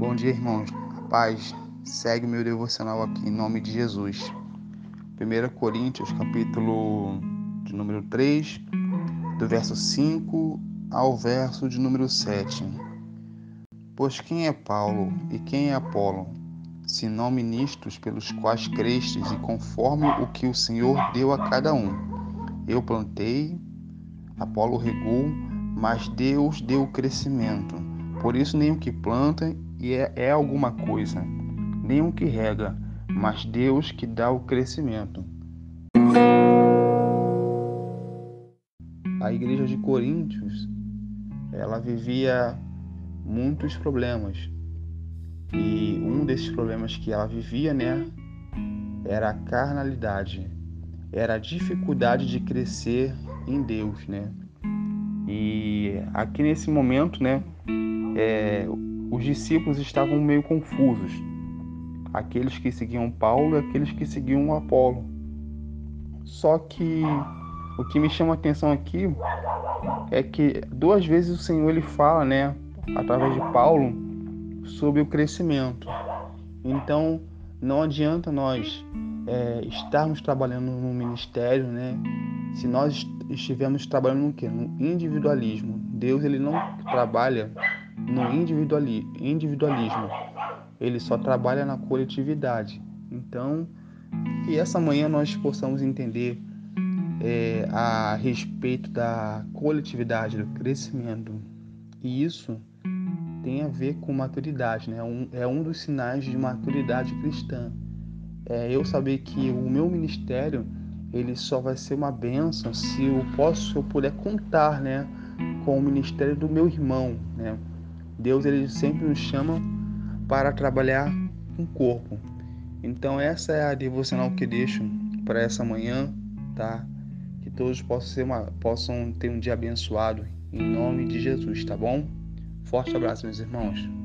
Bom dia, irmãos. A paz. Segue meu devocional aqui em nome de Jesus. 1 Coríntios, capítulo de número 3, do verso 5 ao verso de número 7. Pois quem é Paulo e quem é Apolo, se não ministros pelos quais crestes e conforme o que o Senhor deu a cada um? Eu plantei, Apolo regou, mas Deus deu o crescimento. Por isso, nem o que planta e é, é alguma coisa, o que rega, mas Deus que dá o crescimento. A igreja de Coríntios, ela vivia muitos problemas. E um desses problemas que ela vivia, né, era a carnalidade, era a dificuldade de crescer em Deus, né? E aqui nesse momento, né, é, os discípulos estavam meio confusos. Aqueles que seguiam Paulo e aqueles que seguiam Apolo. Só que o que me chama a atenção aqui é que duas vezes o Senhor ele fala, né, através de Paulo, sobre o crescimento. Então, não adianta nós é, estarmos trabalhando no ministério, né, se nós estivermos trabalhando no quê? No individualismo. Deus ele não trabalha no individualismo. Ele só trabalha na coletividade. Então, que essa manhã nós possamos entender é, a respeito da coletividade, do crescimento. E isso tem a ver com maturidade, né? Um, é um dos sinais de maturidade cristã. É eu saber que o meu ministério ele só vai ser uma bênção se eu posso, se eu puder contar, né, com o ministério do meu irmão, né? Deus ele sempre nos chama para trabalhar com o corpo. Então essa é a devocional que deixo para essa manhã, tá? Que todos possam, uma, possam ter um dia abençoado em nome de Jesus, tá bom? Forte abraço, meus irmãos.